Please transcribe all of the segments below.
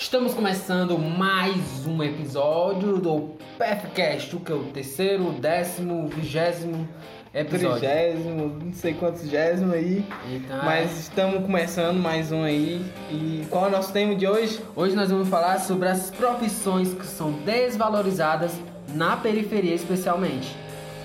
Estamos começando mais um episódio do PFCast, o que é o terceiro, décimo, vigésimo episódio. Trigésimo, não sei quantos gésimo aí. Então, Mas estamos começando mais um aí. E qual é o nosso tema de hoje? Hoje nós vamos falar sobre as profissões que são desvalorizadas na periferia especialmente.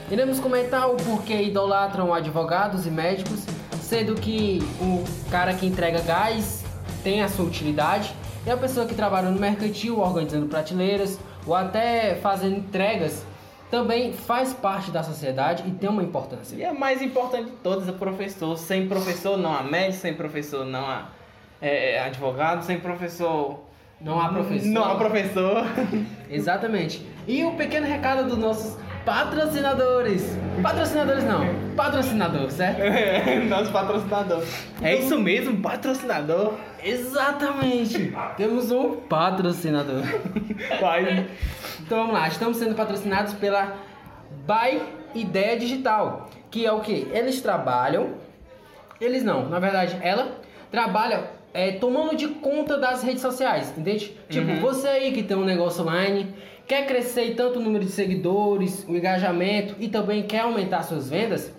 Iremos comentar o porquê idolatram advogados e médicos, sendo que o cara que entrega gás tem a sua utilidade e a pessoa que trabalha no mercantil, organizando prateleiras ou até fazendo entregas, também faz parte da sociedade e tem uma importância. E a mais importante de todas, é o professor. Sem professor não há médico, sem professor não há é, advogado, sem professor. Não há professor. Não há professor. Exatamente. E o pequeno recado dos nossos patrocinadores. Patrocinadores não, patrocinador, certo? É, Nosso patrocinador. É isso mesmo, patrocinador. Exatamente. Temos um patrocinador. Vai. Então vamos lá, estamos sendo patrocinados pela By Ideia Digital, que é o que? Eles trabalham, eles não, na verdade ela trabalha é, tomando de conta das redes sociais, entende? Tipo, Uhum. você aí que tem um negócio online, quer crescer tanto o número de seguidores, o engajamento e também quer aumentar suas vendas,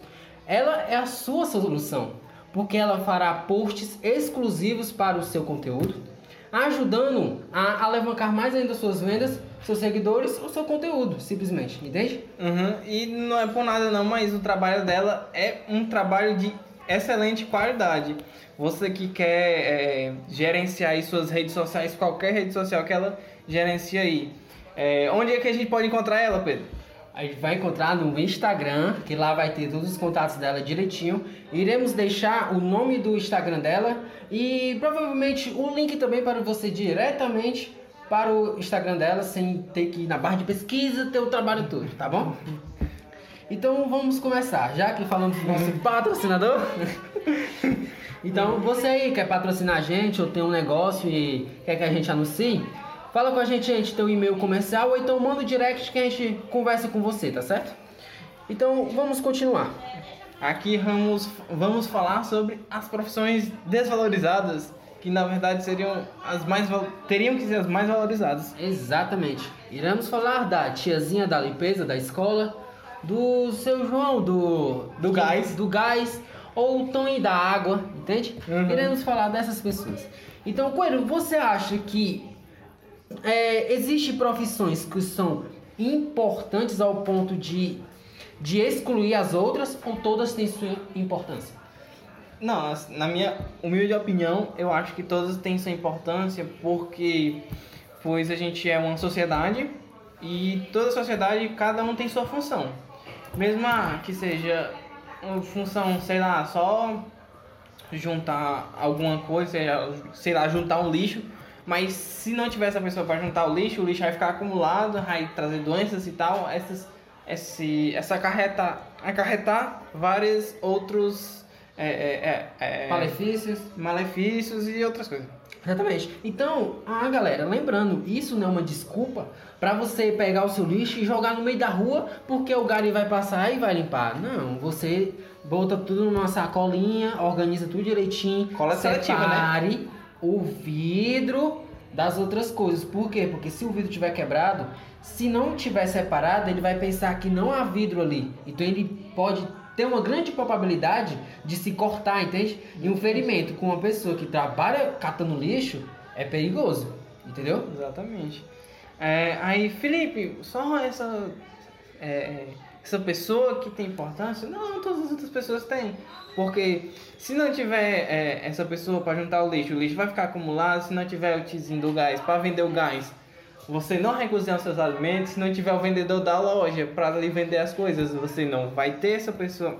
ela é a sua solução, porque ela fará posts exclusivos para o seu conteúdo, ajudando a alavancar mais ainda suas vendas, seus seguidores, o seu conteúdo, simplesmente, entende? Uhum. E não é por nada não, mas o trabalho dela é um trabalho de excelente qualidade. Você que quer é, gerenciar aí suas redes sociais, qualquer rede social que ela gerencia aí. É, onde é que a gente pode encontrar ela, Pedro? A gente vai encontrar no Instagram, que lá vai ter todos os contatos dela direitinho. Iremos deixar o nome do Instagram dela e provavelmente o link também para você diretamente para o Instagram dela, sem ter que ir na barra de pesquisa ter o trabalho todo, tá bom? Então vamos começar, já que falamos do nosso patrocinador. então você aí quer patrocinar a gente ou tem um negócio e quer que a gente anuncie? Fala com a gente, gente, teu e-mail comercial ou então manda o direct que a gente conversa com você, tá certo? Então vamos continuar. Aqui vamos, vamos falar sobre as profissões desvalorizadas, que na verdade seriam as mais teriam que ser as mais valorizadas. Exatamente. Iremos falar da tiazinha da limpeza da escola, do seu João do Do gás. do gás ou o Tony da água, entende? Uhum. Iremos falar dessas pessoas. Então, Coelho, você acha que é, existe profissões que são importantes ao ponto de de excluir as outras ou todas têm sua importância? Não, na minha humilde opinião, eu acho que todas têm sua importância porque pois a gente é uma sociedade e toda sociedade cada um tem sua função. Mesmo que seja uma função, sei lá, só juntar alguma coisa, sei lá, juntar um lixo, mas se não tiver essa pessoa para juntar o lixo, o lixo vai ficar acumulado, vai trazer doenças e tal, essas esse, essa acarreta, acarretar vários outros é, é, é, é, Malefícios? malefícios e outras coisas. Exatamente. Então, ah, galera, lembrando, isso não é uma desculpa pra você pegar o seu lixo e jogar no meio da rua porque o gari vai passar e vai limpar. Não, você bota tudo numa sacolinha, organiza tudo direitinho, Coleta seletiva, né? O vidro das outras coisas. Por quê? Porque se o vidro tiver quebrado, se não tiver separado, ele vai pensar que não há vidro ali. Então ele pode ter uma grande probabilidade de se cortar, entende? E um ferimento com uma pessoa que trabalha catando lixo é perigoso, entendeu? Exatamente. É, aí, Felipe, só essa, é, essa pessoa que tem importância? Não, todas as outras pessoas têm. Porque se não tiver é, essa pessoa para juntar o lixo, o lixo vai ficar acumulado. Se não tiver o tizinho do gás para vender o gás, você não vai cozinhar os seus alimentos. Se não tiver o vendedor da loja para lhe vender as coisas, você não vai ter essa pessoa.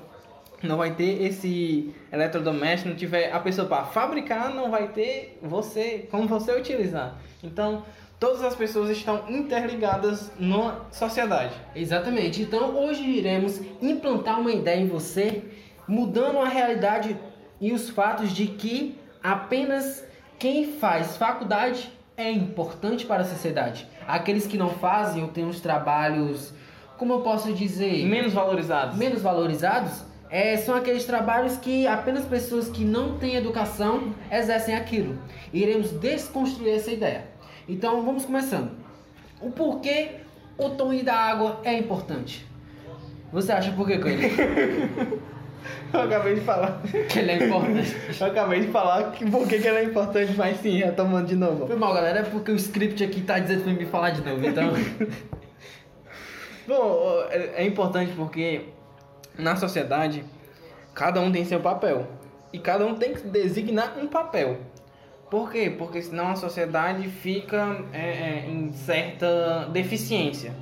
Não vai ter esse eletrodoméstico, não tiver a pessoa para fabricar, não vai ter você, como você utilizar. Então, todas as pessoas estão interligadas na sociedade. Exatamente. Então hoje iremos implantar uma ideia em você, mudando a realidade e os fatos de que apenas quem faz faculdade é importante para a sociedade. Aqueles que não fazem ou têm os trabalhos, como eu posso dizer, Menos valorizados. menos valorizados, é, são aqueles trabalhos que apenas pessoas que não têm educação exercem aquilo. Iremos desconstruir essa ideia. Então vamos começando. O porquê o tom da água é importante? Você acha por quê, Coelho? Eu acabei de falar. que ele é importante. Eu acabei de falar que por que que ele é importante, mas sim, retomando de novo. Foi mal, galera, é porque o script aqui tá dizendo pra me falar de novo, então. Bom, é é importante porque na sociedade cada um tem seu papel e cada um tem que designar um papel. Por quê? Porque senão a sociedade fica é, é, em certa deficiência.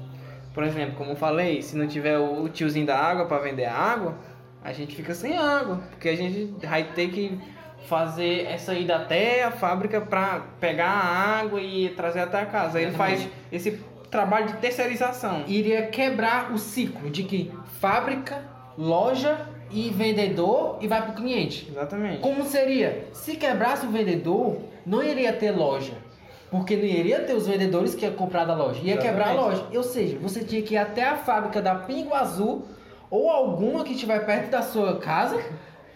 Por exemplo, como eu falei, se não tiver o tiozinho da água para vender a água, a gente fica sem água, porque a gente vai ter que fazer essa ida até a fábrica para pegar a água e trazer até a casa. Aí ele faz esse trabalho de terceirização. Iria quebrar o ciclo de que fábrica, loja e vendedor e vai pro cliente. Exatamente. Como seria? Se quebrasse o vendedor, não iria ter loja. Porque não iria ter os vendedores que iam comprar da loja. Ia quebrar a Exatamente. loja. Ou seja, você tinha que ir até a fábrica da Pingo Azul ou alguma que estiver perto da sua casa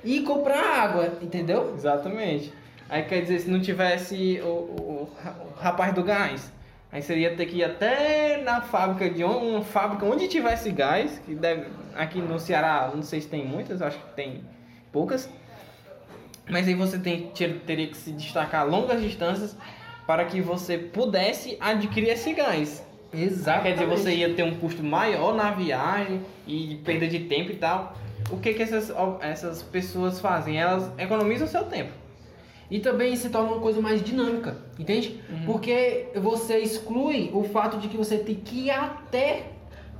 e comprar água, entendeu? Exatamente. Aí quer dizer, se não tivesse o, o, o rapaz do gás, aí seria ter que ir até na fábrica de uma fábrica onde tivesse gás, que deve, aqui no Ceará, não sei se tem muitas, acho que tem poucas. Mas aí você tem, ter- teria que se destacar longas distâncias para que você pudesse adquirir esse gás. Exato. Quer dizer, você ia ter um custo maior na viagem e perda de tempo e tal. O que que essas, essas pessoas fazem? Elas economizam seu tempo. E também se torna uma coisa mais dinâmica, entende? Porque você exclui o fato de que você tem que ir até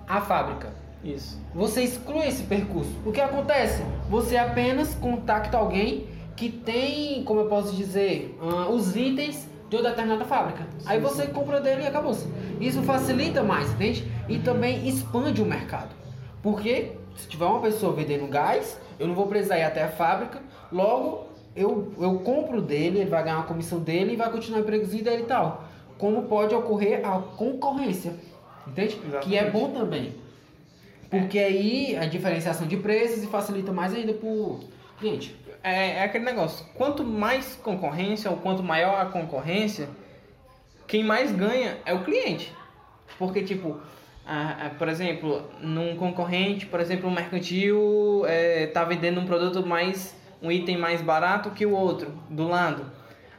a fábrica. Isso. Você exclui esse percurso. O que acontece? Você apenas contacta alguém que tem, como eu posso dizer, ah, os itens de uma determinada fábrica. Aí você compra dele e acabou-se. Isso facilita mais, entende? E também expande o mercado. Porque se tiver uma pessoa vendendo gás, eu não vou precisar ir até a fábrica, logo eu, eu compro dele, ele vai ganhar uma comissão dele e vai continuar empregozinho dele e tal. Como pode ocorrer a concorrência, entende? Que é Exatamente. bom também. Porque aí a diferenciação de preços e facilita mais ainda pro cliente. É, é aquele negócio. Quanto mais concorrência ou quanto maior a concorrência, quem mais ganha é o cliente. Porque, tipo, a- a- por exemplo, num concorrente, por exemplo, um mercantil é, tá vendendo um produto mais, um item mais barato que o outro, do lado.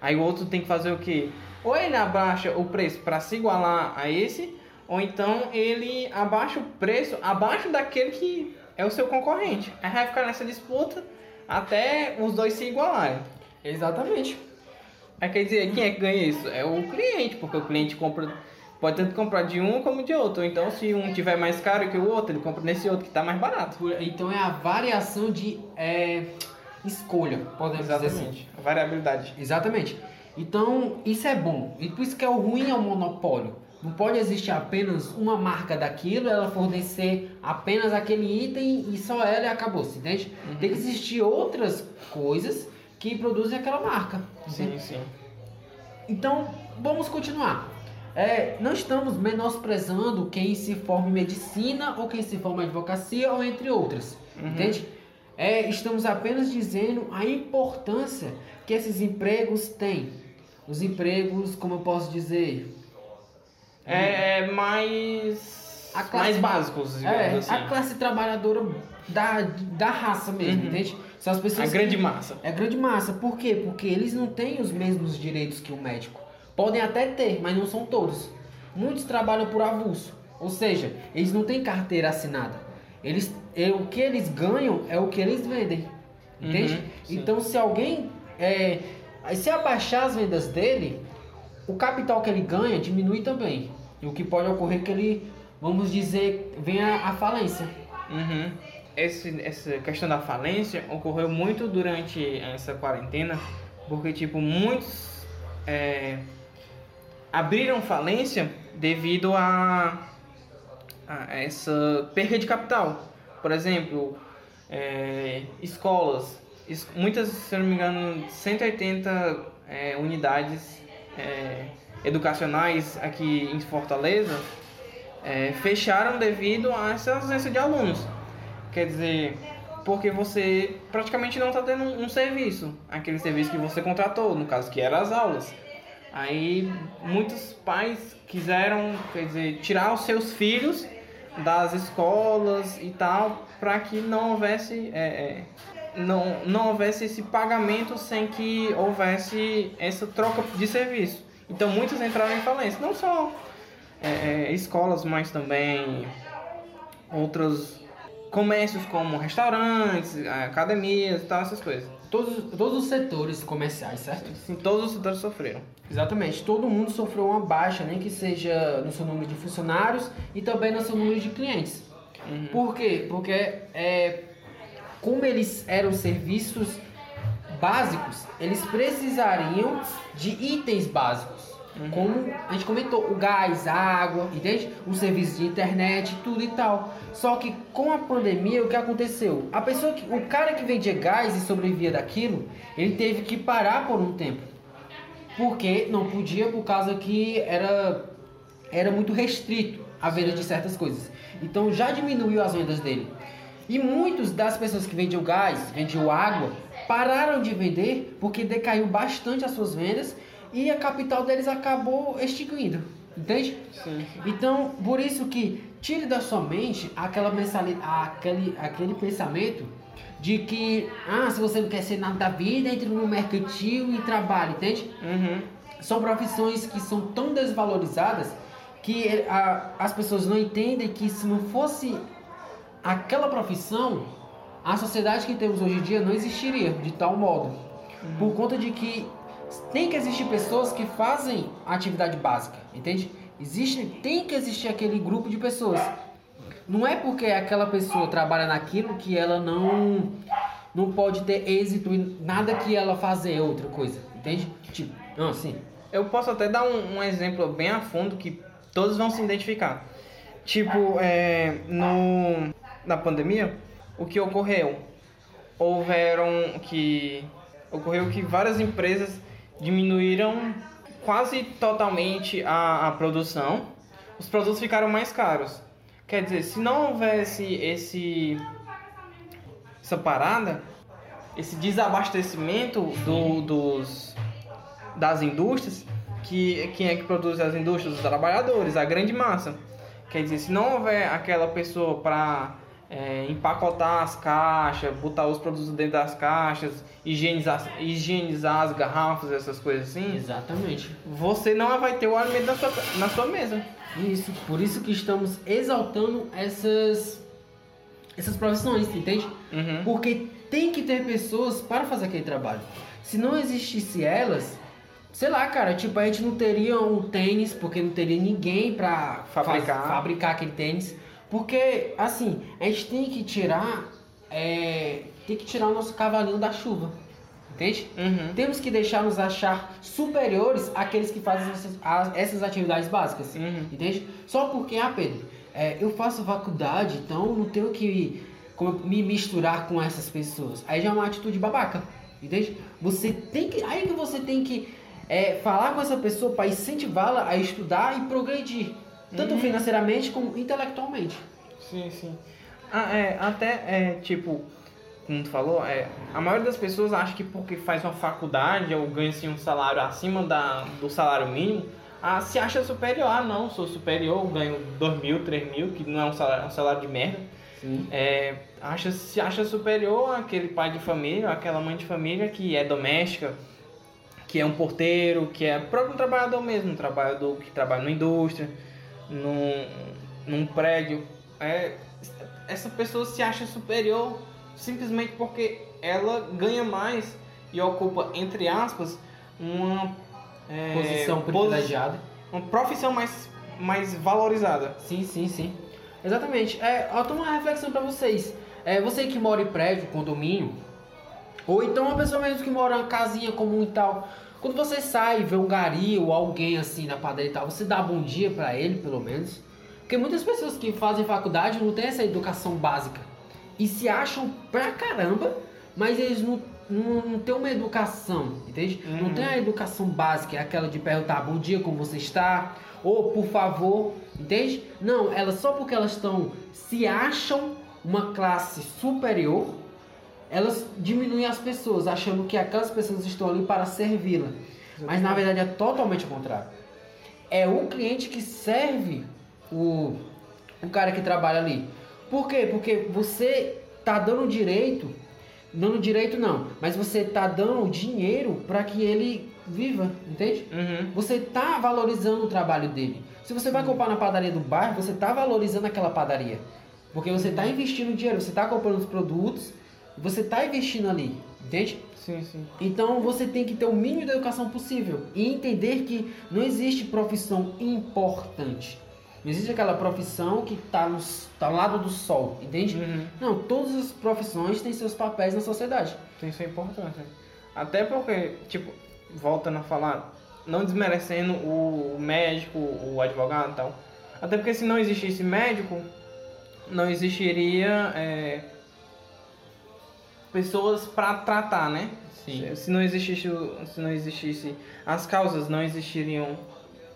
Aí o outro tem que fazer o quê? Ou ele abaixa o preço para se igualar a esse, ou então ele abaixa o preço abaixo daquele que é o seu concorrente. Aí vai ficar nessa disputa até os dois se igualarem. Exatamente. Aí quer dizer, quem é que ganha isso? É o cliente, porque o cliente compra, pode tanto comprar de um como de outro. Então, se um tiver mais caro que o outro, ele compra nesse outro que está mais barato. Então é a variação de é, escolha, podemos dizer assim. A variabilidade. Exatamente. Então, isso é bom. E por isso que é o ruim é o monopólio. Não pode existir apenas uma marca daquilo, ela fornecer apenas aquele item e só ela e acabou-se, entende? Tem que existir outras coisas que produzem aquela marca. Sim, sim. Então, vamos continuar. É, não estamos menosprezando quem se forma em medicina ou quem se forma em advocacia ou entre outras. Entende? É, estamos apenas dizendo a importância que esses empregos têm. Os empregos, como eu posso dizer, É, é mais. A classe- mais básicos, é, assim. a classe trabalhadora da, da raça mesmo, Uhum. entende? São as A pessoas grande que- massa. É grande massa. Por quê? Porque eles não têm os mesmos direitos que o médico. Podem até ter, mas não são todos. Muitos trabalham por avulso. Ou seja, eles não têm carteira assinada. Eles, é, o que eles ganham é o que eles vendem. Entende? Uhum, então, se alguém. É, se abaixar as vendas dele, o capital que ele ganha diminui também. E o que pode ocorrer é que ele, vamos dizer, venha à falência. Uhum. Esse, essa questão da falência ocorreu muito durante essa quarentena, porque tipo muitos é, abriram falência devido a, a essa perda de capital. Por exemplo, é, escolas, es- muitas, se não me engano, 180 é, unidades é, educacionais aqui em Fortaleza é, fecharam devido a essa ausência de alunos. Quer dizer, porque você praticamente não está tendo um serviço, aquele serviço que você contratou, no caso que eram as aulas. Aí muitos pais quiseram, quer dizer, tirar os seus filhos das escolas e tal, para que não houvesse é, é, não, não houvesse esse pagamento sem que houvesse essa troca de serviço. Então muitos entraram em falência, não só é, é escolas, mas também outros comércios como restaurantes, academias e tal, essas coisas. Todos, todos os setores comerciais, certo? Sim, todos os setores sofreram. Exatamente, todo mundo sofreu uma baixa, nem que seja no seu número de funcionários e também no seu número de clientes. Uhum. Por quê? Porque é, como eles eram serviços básicos, eles precisariam de itens básicos. Uhum. Como a gente comentou, o gás, a água, entende? O serviço de internet, tudo e tal. Só que com a pandemia, o que aconteceu? A pessoa que, o cara que vendia gás e sobrevivia daquilo, ele teve que parar por um tempo. Porque não podia por causa que era era muito restrito a venda de certas coisas. Então já diminuiu as vendas dele. E muitas das pessoas que vendiam gás, vendiam água, pararam de vender porque decaiu bastante as suas vendas e a capital deles acabou extinguindo. Entende? Sim. Então, por isso que tire da sua mente aquela aquele, aquele pensamento de que, ah, se você não quer ser nada da vida, entre no mercantil e trabalhe, entende? Uhum. São profissões que são tão desvalorizadas que a, as pessoas não entendem que se não fosse aquela profissão, a sociedade que temos hoje em dia não existiria de tal modo. Uhum. Por conta de que tem que existir pessoas que fazem atividade básica, entende? Existe, tem que existir aquele grupo de pessoas. Não é porque aquela pessoa trabalha naquilo que ela não não pode ter êxito em nada que ela fazer é outra coisa, entende? Tipo, não, sim. Eu posso até dar um, um exemplo bem a fundo que todos vão se identificar. Tipo, é, no na pandemia, o que ocorreu? Houveram que ocorreu que várias empresas diminuíram quase totalmente a, a produção. Os produtos ficaram mais caros. Quer dizer, se não houvesse esse essa parada, esse desabastecimento do, dos das indústrias, que quem é que produz as indústrias? Os trabalhadores, a grande massa. Quer dizer, se não houver aquela pessoa para é, empacotar as caixas, botar os produtos dentro das caixas, higienizar, higienizar as garrafas, essas coisas assim. Exatamente. Você não vai ter o alimento na sua, na sua mesa. Isso, por isso que estamos exaltando essas, essas profissões, entende? Uhum. Porque tem que ter pessoas para fazer aquele trabalho. Se não existisse elas, sei lá, cara, tipo, a gente não teria um tênis, porque não teria ninguém para fabricar. fabricar aquele tênis porque, assim, a gente tem que tirar. É, tem que tirar o nosso cavalinho da chuva. Entende? Uhum. Temos que deixar nos achar superiores àqueles que fazem essas, essas atividades básicas. Uhum. Entende? Só porque, ah, Pedro, é, eu faço faculdade, então não tenho que me misturar com essas pessoas. Aí já é uma atitude babaca. Entende? Você tem que. Aí que você tem que é, falar com essa pessoa para incentivá-la a estudar e progredir tanto uhum. financeiramente como intelectualmente. Sim, sim. Ah, é, até, é, tipo, como tu falou, é, a maioria das pessoas acha que porque faz uma faculdade ou ganha assim, um salário acima da, do salário mínimo, ah, se acha superior. Ah, não, sou superior, ganho 2 mil, 3 mil, que não é um salário, um salário de merda. Sim. É, acha, se acha superior àquele pai de família, aquela mãe de família que é doméstica, que é um porteiro, que é próprio trabalhador mesmo, um trabalhador que trabalha na indústria num, num prédio, é, essa pessoa se acha superior simplesmente porque ela ganha mais e ocupa, entre aspas, uma é, posição privilegiada. Uma profissão mais, mais valorizada. Sim, sim, sim. Exatamente. É, eu tenho uma reflexão para vocês. É, você que mora em prédio, condomínio, ou então uma pessoa mesmo que mora em casinha comum e tal. Quando você sai e vê um gari ou alguém assim na padaria e tal, você dá bom dia para ele, pelo menos. Porque muitas pessoas que fazem faculdade não têm essa educação básica. E se acham pra caramba, mas eles não, não, não têm uma educação, entende? Uhum. Não tem a educação básica, é aquela de perguntar bom dia, como você está? Ou por favor, entende? Não, elas só porque elas estão, se acham uma classe superior, elas diminuem as pessoas, achando que aquelas pessoas estão ali para servi-la. Mas na verdade é totalmente o contrário. É o cliente que serve o, o cara que trabalha ali. Por quê? Porque você tá dando direito, dando direito não, mas você tá dando dinheiro para que ele viva, entende? Uhum. Você tá valorizando o trabalho dele. Se você vai comprar na padaria do bairro, você tá valorizando aquela padaria. Porque você tá investindo dinheiro, você tá comprando os produtos, você tá investindo ali, entende? Sim, sim. Então você tem que ter o mínimo de educação possível e entender que não existe profissão importante. Não existe aquela profissão que está no, tá ao lado do sol, entende? Uhum. Não, todas as profissões têm seus papéis na sociedade. Tem sua importância. Até porque, tipo, voltando a falar, não desmerecendo o médico, o advogado e tal. Até porque se não existisse médico, não existiria é, pessoas para tratar, né? Sim. Se não existisse, se não existisse as causas, não existiriam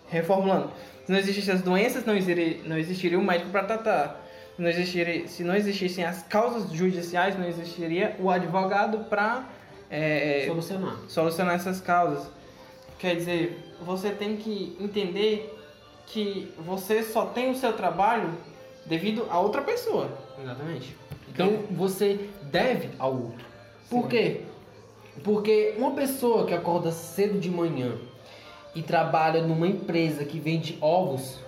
reformulando. Se não existissem as doenças, não existiria, não existiria o médico para tratar. Se não, existiria, se não existissem as causas judiciais, não existiria o advogado para Solucionar. solucionar essas causas. Quer dizer, você tem que entender que você só tem o seu trabalho devido a outra pessoa. Exatamente. Então você deve ao outro. Por Sim. quê? Porque uma pessoa que acorda cedo de manhã e trabalha numa empresa que vende ovos,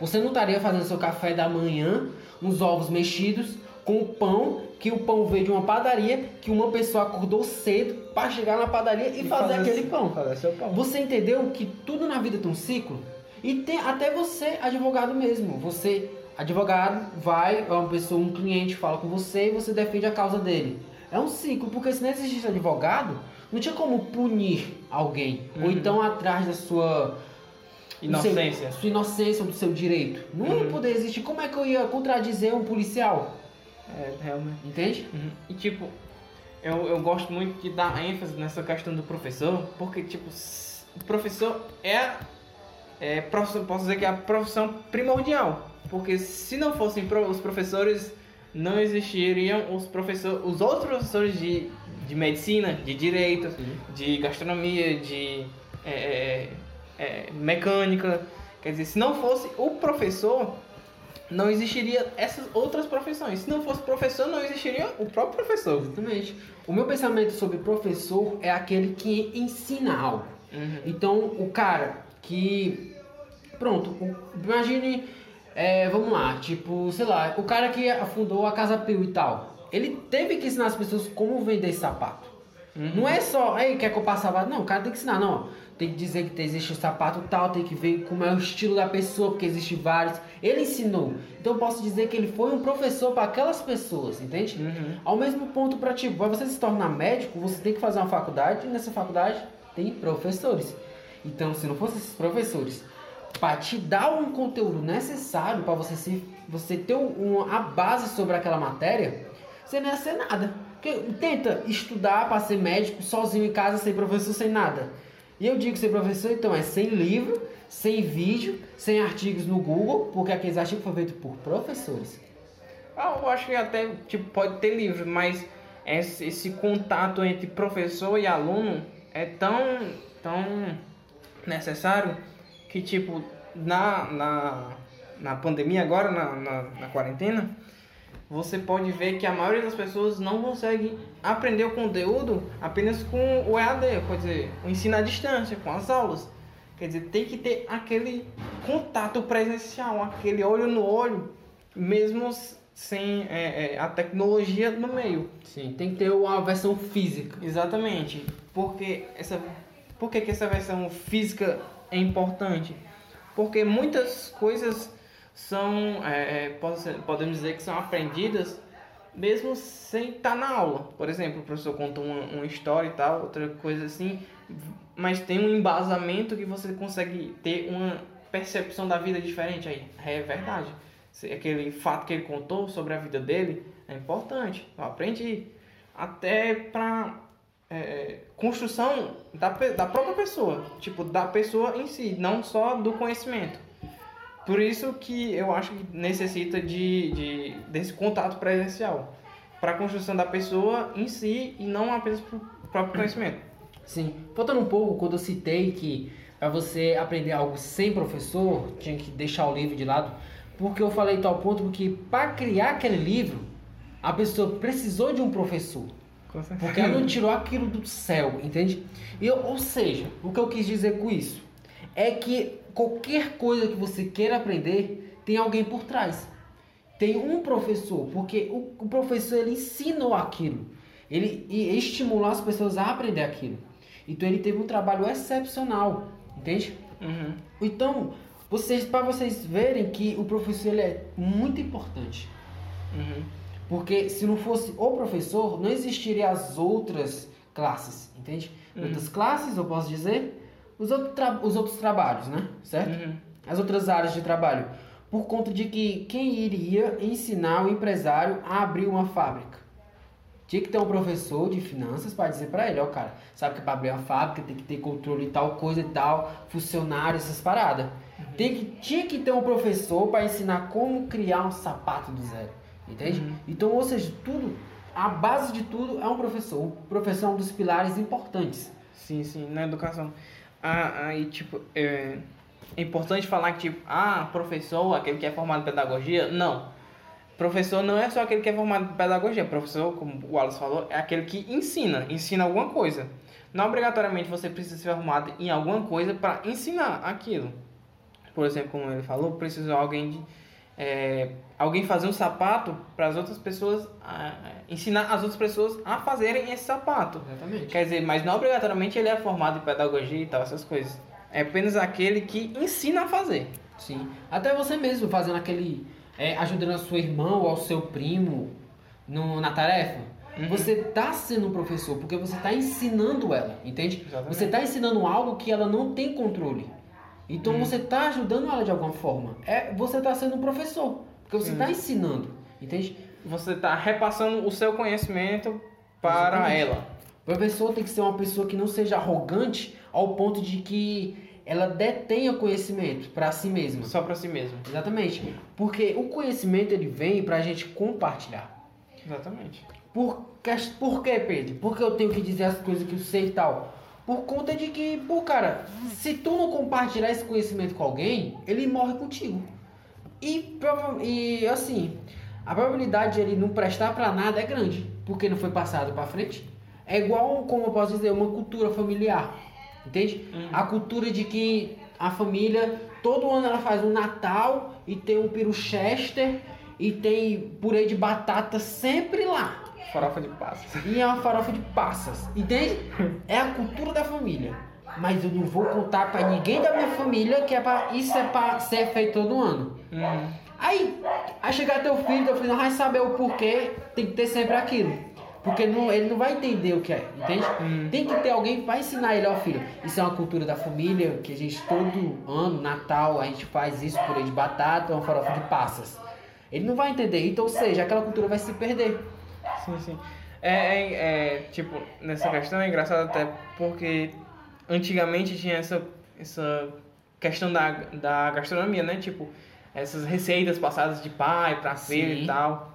você não estaria fazendo seu café da manhã, uns ovos mexidos, com o pão, que o pão veio de uma padaria, que uma pessoa acordou cedo para chegar na padaria e, fazer, aquele pão. Fazer pão. Você entendeu que tudo na vida tem um ciclo? E tem até você, advogado mesmo. Você, advogado, vai, é uma pessoa, um cliente fala com você e você defende a causa dele. É um ciclo, porque se não existisse advogado, não tinha como punir alguém. Ou Uhum. então atrás da sua do seu- Inocência. sua inocência, do seu direito. Não ia Uhum. poder existir. Como é que eu ia contradizer um policial? É, realmente. Entende? Uhum. E tipo, eu, eu gosto muito de dar ênfase nessa questão do professor, porque tipo, o professor é, é profissão- posso dizer que é a profissão primordial. Porque se não fossem os professores, não existiriam os professores, os outros professores de, de medicina, de direito, de gastronomia, de é, é, é, mecânica. Quer dizer, se não fosse o professor, não existiria essas outras profissões. Se não fosse professor, não existiria o próprio professor. Exatamente. O meu pensamento sobre professor é aquele que ensina algo. Uhum. Então, o cara que. Pronto, imagine. É, vamos lá, tipo, sei lá, o cara que fundou a Casa Pio e tal. Ele teve que ensinar as pessoas como vender sapato. Não é só, ei, quer comprar sapato? Não, o cara tem que ensinar, não. Tem que dizer que existe o sapato tal, tem que ver como é o estilo da pessoa, porque existe vários. Ele ensinou. Então eu posso dizer que ele foi um professor para aquelas pessoas, entende? Uhum. Ao mesmo ponto para tipo, para você se tornar médico, você tem que fazer uma faculdade e nessa faculdade tem professores. Então, se não fossem esses professores para te dar um conteúdo necessário para você se você ter um, a base sobre aquela matéria, você não ia ser nada. Porque tenta estudar para ser médico sozinho em casa, sem professor, sem nada. E eu digo ser professor, então é sem livro, sem vídeo, sem artigos no Google, porque aqueles artigos foram feitos por professores. Ah, eu acho que até tipo, pode ter livro, mas esse, esse contato entre professor e aluno é tão, tão necessário que, tipo, na, na, na pandemia agora, na, na, na quarentena, você pode ver que a maioria das pessoas não consegue aprender o conteúdo apenas com o EAD, quer dizer, o ensino à distância, com as aulas. Quer dizer, tem que ter aquele contato presencial, aquele olho no olho, mesmo sem é, é, a tecnologia no meio. Sim, tem que ter uma versão física. Exatamente. Porque essa, por que, que essa versão física é importante? Porque muitas coisas são, é, é, pode- podemos dizer que são aprendidas mesmo sem estar na aula. Por exemplo, o professor conta uma, uma história e tal, outra coisa assim, mas tem um embasamento que você consegue ter uma percepção da vida diferente aí. É verdade. Aquele fato que ele contou sobre a vida dele é importante. Eu aprendi. Até pra é, construção da, da própria pessoa. Tipo, da pessoa em si, não só do conhecimento. Por isso que eu acho que necessita de, de desse contato presencial. Para a construção da pessoa em si e não apenas para o próprio conhecimento. Sim. Faltando um pouco, quando eu citei que para você aprender algo sem professor, tinha que deixar o livro de lado, porque eu falei tal ponto que para criar aquele livro, a pessoa precisou de um professor. Porque ela não tirou aquilo do céu, entende? E, ou seja, o que eu quis dizer com isso é que qualquer coisa que você queira aprender, tem alguém por trás. Tem um professor, porque o, o professor ele ensinou aquilo. Ele estimulou as pessoas a aprender aquilo. Então ele teve um trabalho excepcional, entende? Uhum. Então, vocês para vocês verem que o professor ele é muito importante. Uhum. Porque se não fosse o professor, não existiria as outras classes, entende? Uhum. Outras classes, eu posso dizer, os, outro os outros trabalhos, né? Certo? Uhum. As outras áreas de trabalho. Por conta de que quem iria ensinar o empresário a abrir uma fábrica? Tinha que ter um professor de finanças para dizer para ele, ó, cara, sabe que para abrir uma fábrica tem que ter controle de tal coisa e tal, funcionário, essas paradas. Uhum. Tem que, tinha que ter um professor para ensinar como criar um sapato do zero. Entende? Uhum. Então, ou seja, tudo, a base de tudo é um professor. O professor é um dos pilares importantes. Sim, sim, na educação. Ah, aí, tipo, é, é importante falar que, tipo, ah, professor, aquele que é formado em pedagogia, não. Professor não é só aquele que é formado em pedagogia. Professor, como o Wallace falou, é aquele que ensina, ensina alguma coisa. Não obrigatoriamente você precisa ser formado em alguma coisa para ensinar aquilo. Por exemplo, como ele falou, precisa alguém de é, alguém fazer um sapato para as outras pessoas a, ensinar as outras pessoas a fazerem esse sapato. Exatamente. Quer dizer, mas não obrigatoriamente ele é formado em pedagogia e tal, essas coisas. É apenas aquele que ensina a fazer. Sim. Até você mesmo fazendo aquele. É, ajudando a sua irmã ou ao seu primo no, na tarefa. Uhum. Você está sendo um professor, porque você está ensinando ela, entende? Exatamente. Você está ensinando algo que ela não tem controle. Então Uhum. você está ajudando ela de alguma forma. É, você está sendo um professor, porque você está ensinando, entende? Você está repassando o seu conhecimento para Exatamente. ela. O professor tem que ser uma pessoa que não seja arrogante ao ponto de que ela detenha conhecimento para si mesma. Só para si mesmo. Exatamente. Porque o conhecimento ele vem para a gente compartilhar. Exatamente. Por, que- por que, Pedro? Porque eu tenho que dizer as coisas que eu sei e tal? Por conta de que, pô, cara, se tu não compartilhar esse conhecimento com alguém, ele morre contigo. E, e assim, a probabilidade de ele não prestar pra nada é grande, porque não foi passado pra frente. É igual, como eu posso dizer, uma cultura familiar. Entende? Uhum. A cultura de que a família, todo ano ela faz um Natal e tem um peru Chester e tem purê de batata sempre lá. Farofa de passas. E é uma farofa de passas, entende? É a cultura da família. Mas eu não vou contar pra ninguém da minha família que é pra, isso é pra ser feito todo ano. Uhum. Aí, aí chegar teu filho, teu filho não vai saber o porquê, tem que ter sempre aquilo. Porque não, ele não vai entender o que é, entende? Hum. Tem que ter alguém que vai ensinar ele, ó filho, isso é uma cultura da família, que a gente todo ano, Natal, a gente faz isso, purê de batata, uma farofa de passas. Ele não vai entender, então, ou seja, aquela cultura vai se perder. Sim, sim. É, é, é, tipo, nessa questão é engraçado até porque antigamente tinha essa, essa questão da, da gastronomia, né? Tipo, essas receitas passadas de pai pra filho Sim. e tal.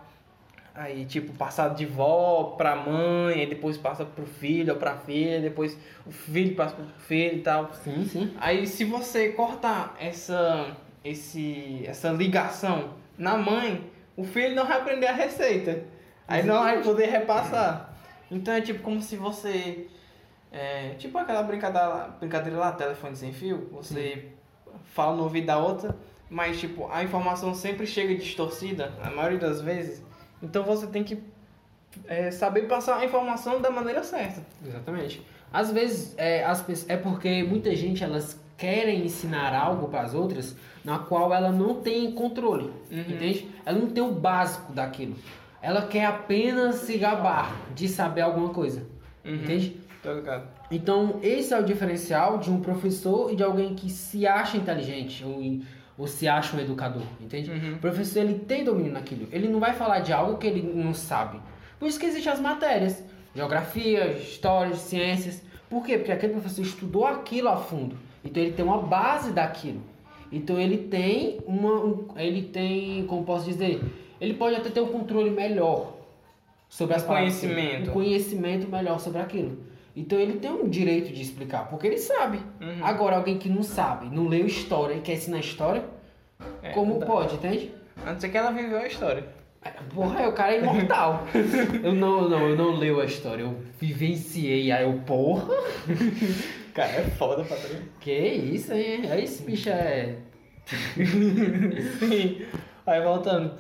Aí, tipo, passado de vó pra mãe, aí depois passa pro filho ou pra filha, depois o filho passa pro filho e tal. Sim, sim. Aí se você cortar essa, esse, essa ligação na mãe, o filho não vai aprender a receita. Aí não vai poder repassar. Então é tipo como se você. é, tipo aquela brincadeira, brincadeira lá, telefone sem fio, você fala no ouvido da outra, mas tipo, a informação sempre chega distorcida, a maioria das vezes. Então você tem que é, saber passar a informação da maneira certa. Exatamente. Às vezes é, as, é porque muita gente elas querem ensinar algo para as outras na qual ela não tem controle, Uhum. entende? Ela não tem o básico daquilo. Ela quer apenas se gabar de saber alguma coisa, Uhum. entende? Ligado. Então esse é o diferencial de um professor e de alguém que se acha inteligente ou, ou se acha um educador, entende? Uhum. O professor ele tem domínio naquilo. Ele não vai falar de algo que ele não sabe. Por isso que existem as matérias, geografia, história, ciências. Por quê? Porque aquele professor estudou aquilo a fundo. Então ele tem uma base daquilo. Então ele tem uma, um- ele tem, como posso dizer, ele pode até ter um controle melhor sobre as Um palavras, conhecimento. um conhecimento melhor sobre aquilo. Então ele tem um direito de explicar, porque ele sabe. Uhum. Agora, alguém que não sabe, não leu história e quer ensinar história, É, como pode, entende? A não ser que ela viveu a história. É, Porra, o cara é imortal. eu não, não, eu não leio a história, eu vivenciei. Aí eu, porra, Cara, é foda, patrão. que isso, hein? Aí esse bicho é. Sim. Aí voltando.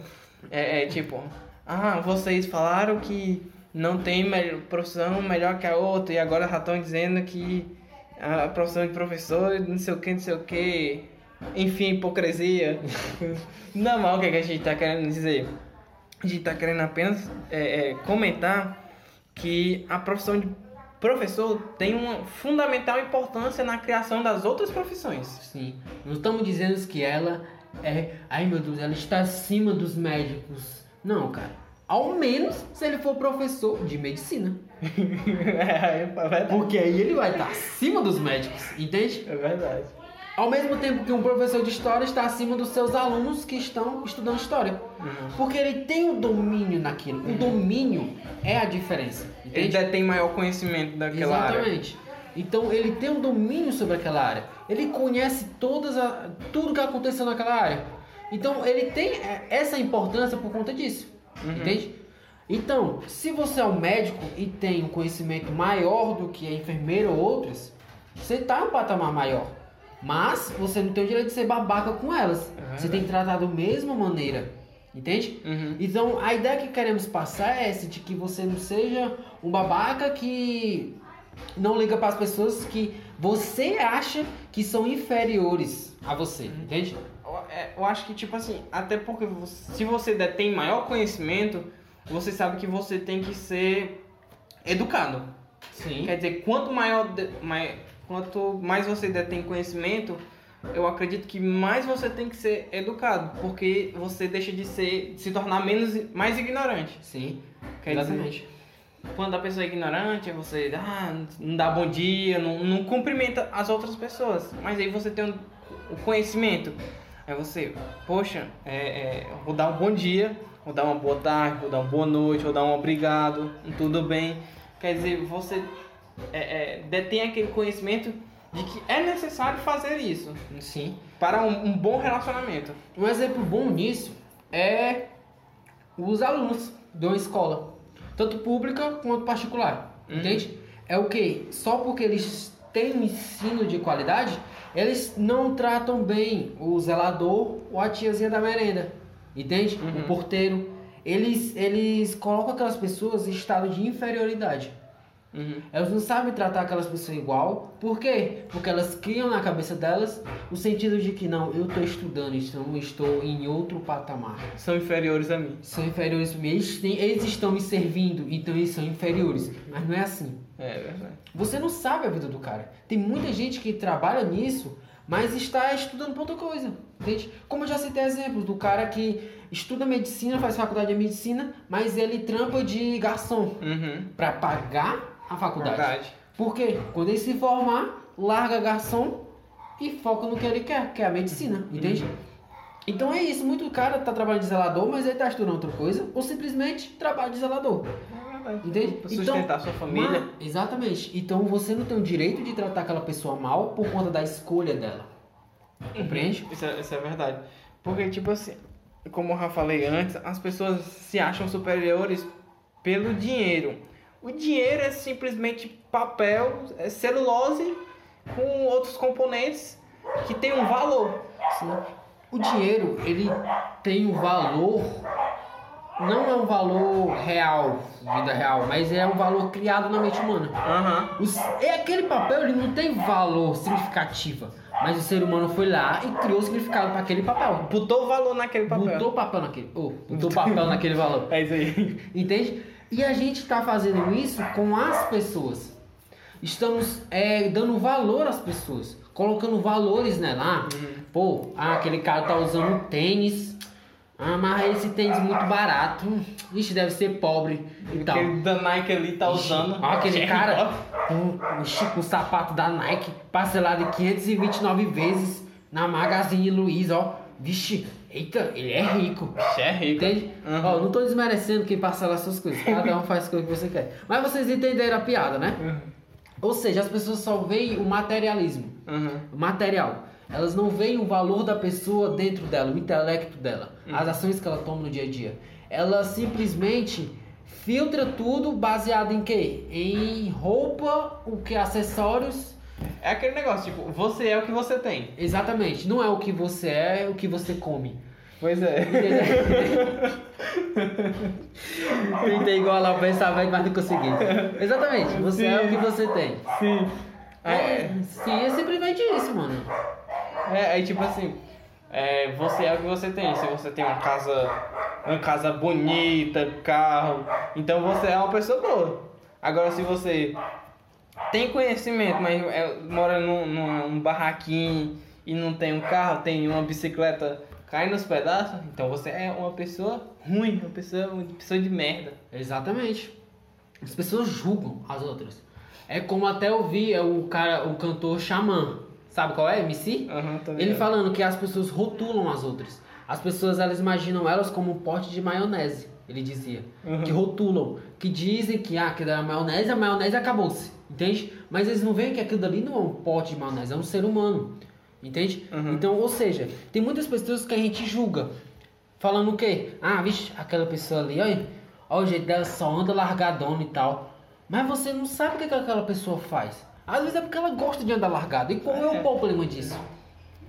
É, é tipo, ah, vocês falaram que não tem melhor, profissão melhor que a outra e agora já estão dizendo que a profissão de professor, não sei o que, não sei o que. Enfim, hipocrisia. não, mas o que, que a gente tá querendo dizer? A gente tá querendo apenas é, é, comentar que a profissão de professor tem uma fundamental importância na criação das outras profissões. Sim. Não estamos dizendo que ela é. Ai meu Deus, ela está acima dos médicos. Não, cara. Ao menos se ele for professor de medicina. é, é verdade. Porque aí ele vai estar acima dos médicos, entende? É verdade. Ao mesmo tempo que um professor de história está acima dos seus alunos que estão estudando história. Porque ele tem o domínio naquilo. O domínio é a diferença. Ele Entende? já tem maior conhecimento daquela área. Exatamente. Então ele tem um domínio sobre aquela área. Ele conhece todas a, tudo que aconteceu naquela área. Então ele tem é, essa importância por conta disso. Entende? Então, se você é um médico e tem um conhecimento maior do que a enfermeira ou outras, você está em um patamar maior. Mas você não tem o direito de ser babaca com elas. É você tem que tratar da mesma maneira. Entende? Uhum. Então, a ideia que queremos passar é essa, de que você não seja um babaca que não liga para as pessoas que você acha que são inferiores a você, entende? Eu, é, eu acho que, tipo assim, até porque você- se você detém maior conhecimento, você sabe que você tem que ser educado. Sim. Quer dizer, quanto maior, de- mai- quanto mais você detém conhecimento, eu acredito que mais você tem que ser educado, porque você deixa de ser, de se tornar menos, mais ignorante. Sim. Quer dizer, Exatamente. Quando a pessoa é ignorante, você ah, não dá bom dia, não, não cumprimenta as outras pessoas. Mas aí você tem um- o conhecimento. Aí você, poxa, é, é, vou dar um bom dia, vou dar uma boa tarde, vou dar uma boa noite, vou dar um obrigado, um tudo bem. Quer dizer, você é, é, detém aquele conhecimento de que é necessário fazer isso Sim. para um, um bom relacionamento. Um exemplo bom nisso é os alunos de uma escola, tanto pública quanto particular, Uhum. entende? É o que? Só porque eles têm um ensino de qualidade, eles não tratam bem o zelador ou a tiazinha da merenda, entende? Uhum. O porteiro. Eles, eles colocam aquelas pessoas em estado de inferioridade. Uhum. Elas não sabem tratar aquelas pessoas igual. Por quê? Porque elas criam na cabeça delas o sentido de que não, eu estou estudando, então estou em outro patamar. São inferiores a mim. São inferiores a mim. Eles, têm- eles estão me servindo, então eles são inferiores. Mas não é assim. É verdade. Você não sabe a vida do cara. Tem muita gente que trabalha nisso, mas está estudando outra coisa. Entende? Como eu já citei exemplos do cara que estuda medicina, faz faculdade de medicina, mas ele trampa de garçom Uhum. para pagar a faculdade. Verdade. Por quê? Quando ele se formar, larga garçom e foca no que ele quer, que é a medicina, entende? Então é isso, muito cara tá trabalhando de zelador, mas ele tá estudando outra coisa, ou simplesmente trabalha de zelador. É verdade. Entende? Pra sustentar sua família. mas- exatamente. Então você não tem o direito de tratar aquela pessoa mal por conta da escolha dela. Compreende? Isso é, isso é verdade. Porque, tipo assim, como eu já falei antes, as pessoas se acham superiores pelo dinheiro. O dinheiro é simplesmente papel, é celulose com outros componentes que tem um valor. Sim. O dinheiro, ele tem um valor, não é um valor real, vida real, mas é um valor criado na mente humana. Aham. Os- é aquele papel, ele não tem valor significativo, mas o ser humano foi lá e criou significado para aquele papel. Botou valor naquele papel. Botou papel naquele, oh, botou papel naquele valor. É isso aí. Entende? E a gente está fazendo isso com as pessoas. Estamos é, dando valor às pessoas, colocando valores nela. Ah, Pô, ah, aquele cara tá usando um tênis. Ah, mas esse tênis muito barato. Ixi, deve ser pobre e tal. Aquele da Nike ali tá Ixi, usando. ó, aquele cara com o sapato da Nike parcelado em 529 vezes na Magazine Luiza, ó. Vixe, eita, ele é rico. Ixi, É rico. Entende? Uhum. Ó, não tô desmerecendo quem parcela essas coisas. Cada um faz coisa que você quer. Mas vocês entenderam a piada, né? Ou seja, as pessoas só veem o materialismo, Uhum. o material. Elas não veem o valor da pessoa dentro dela, o intelecto dela, as ações que ela toma no dia a dia. Ela simplesmente filtra tudo baseado em quê? Em roupa, o que acessórios. É aquele negócio, tipo, você é o que você tem. Exatamente, não é o que você é, é o que você come. Pois é. Tentei igual lá o pensamento, mas não consegui. Exatamente, você é o que você tem. Sim. É, É, sim, é simplesmente isso, mano. é, aí tipo assim, é, você é o que você tem. Se você tem uma casa, uma casa bonita, carro, então você é uma pessoa boa. Agora se você tem conhecimento, mas é, mora num, num, barraquinho e não tem um carro, tem uma bicicleta, cai nos pedaços, então você é uma pessoa ruim, uma pessoa, uma pessoa de merda. Exatamente. As pessoas julgam as outras. É como até eu vi é o cara, o cantor Xamã. Sabe qual é? MC? Tô Ele falando que as pessoas rotulam as outras. As pessoas elas imaginam elas como um pote de maionese, ele dizia. Uhum. Que rotulam, que dizem que ah, que da maionese, a maionese acabou-se, entende? Mas eles não veem que aquilo dali não é um pote de maionese, é um ser humano. Entende? Uhum. Então, ou seja, tem muitas pessoas que a gente julga. Falando o quê? Ah, vixe, aquela pessoa ali, olha, olha o jeito dela, só anda largadona e tal. Mas você não sabe o que, que aquela pessoa faz. Às vezes é porque ela gosta de andar largada. E qual é, É. o problema disso?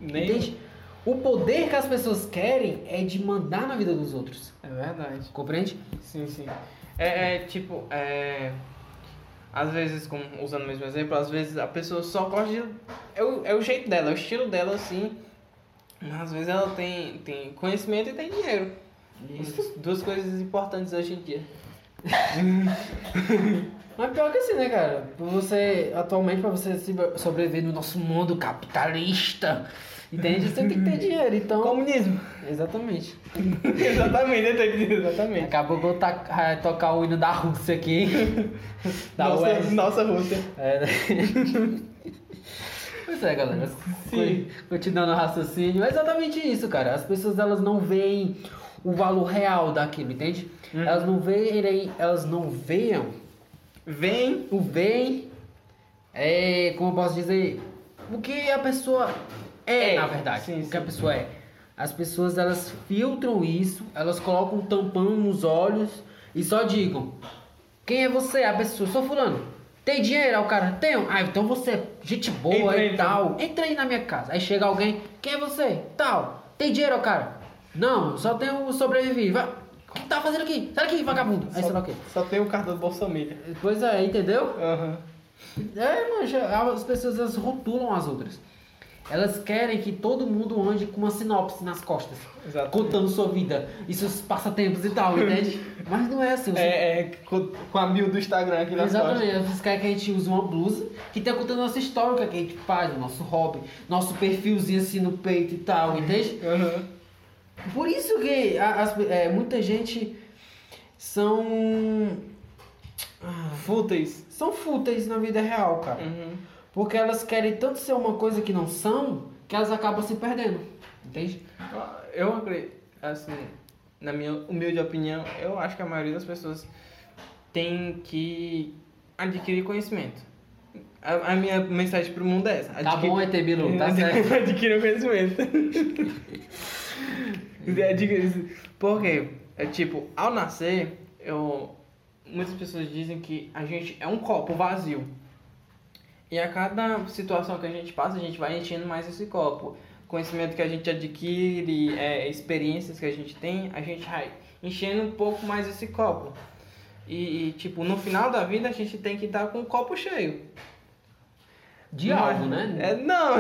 Nem- Entende? O poder que as pessoas querem é de mandar na vida dos outros. É verdade. Compreende? Sim, sim. É, é, tipo, é. Às vezes, como, usando o mesmo exemplo, às vezes a pessoa só gosta de. É o, é o jeito dela, é o estilo dela assim. Mas às vezes ela tem, tem conhecimento e tem dinheiro. Duas coisas importantes hoje em dia. Mas pior que assim, né, cara? Você, atualmente, pra você sobreviver no nosso mundo capitalista, entende? Você tem que ter dinheiro, então... Comunismo. Exatamente. exatamente, dizer exatamente. Acabou ta- ah, tocar o hino da Rússia aqui. da nossa, nossa Rússia. É, né? Pois é, galera. Sim. Co- Continuando o raciocínio. É exatamente isso, cara. As pessoas elas não veem o valor real daquilo, entende? Uhum. Elas não veem, elas não veem Vem. o bem, é, como eu posso dizer, o que a pessoa é, É, na verdade. sim, o que sim. a pessoa é. As pessoas elas filtram isso, elas colocam um tampão nos olhos e só digam: Quem é você? A pessoa, sou fulano. Tem dinheiro? Aí o cara, tenho. Ah, então você é gente boa Entra e aí, tal. Entra aí na minha casa. Aí chega alguém, quem é você? Tal. Tem dinheiro, o cara? Não, só tenho sobreviver. Vai. O que tá fazendo aqui? Sai daqui, vagabundo. Aí sei lá o quê. Só tem o cartão do Família. Pois é, entendeu? Aham. É, mancha, as pessoas elas rotulam as outras. Elas querem que todo mundo ande com uma sinopse nas costas, Exato. contando sua vida e seus passatempos e tal, entende? Mas não é assim. Você... É, é com, a bio do Instagram aqui na Exatamente, eles querem que a gente use uma blusa que tenha contando nossa história, o que a gente faz, o nosso hobby, nosso perfilzinho assim no peito e tal, entende? Aham. Por isso que a- as- é, muita gente são. ah, Fúteis. São fúteis na vida real, cara. Uhum. Porque elas querem tanto ser uma coisa que não são, que elas acabam se perdendo. Entende? Eu acredito, assim, na minha humilde opinião, eu acho que a maioria das pessoas tem que adquirir conhecimento. A, a minha mensagem pro mundo é essa. Tá bom, ET Bilu, tá certo. Adquira o conhecimento. Adquira- Porque, é tipo, ao nascer, eu, muitas pessoas dizem que a gente é um copo vazio. E a cada situação que a gente passa, a gente vai enchendo mais esse copo. Conhecimento que a gente adquire, é, experiências que a gente tem, a gente vai enchendo um pouco mais esse copo. E, e, tipo, no final da vida a gente tem que estar com o copo cheio. De algo, né? É, não.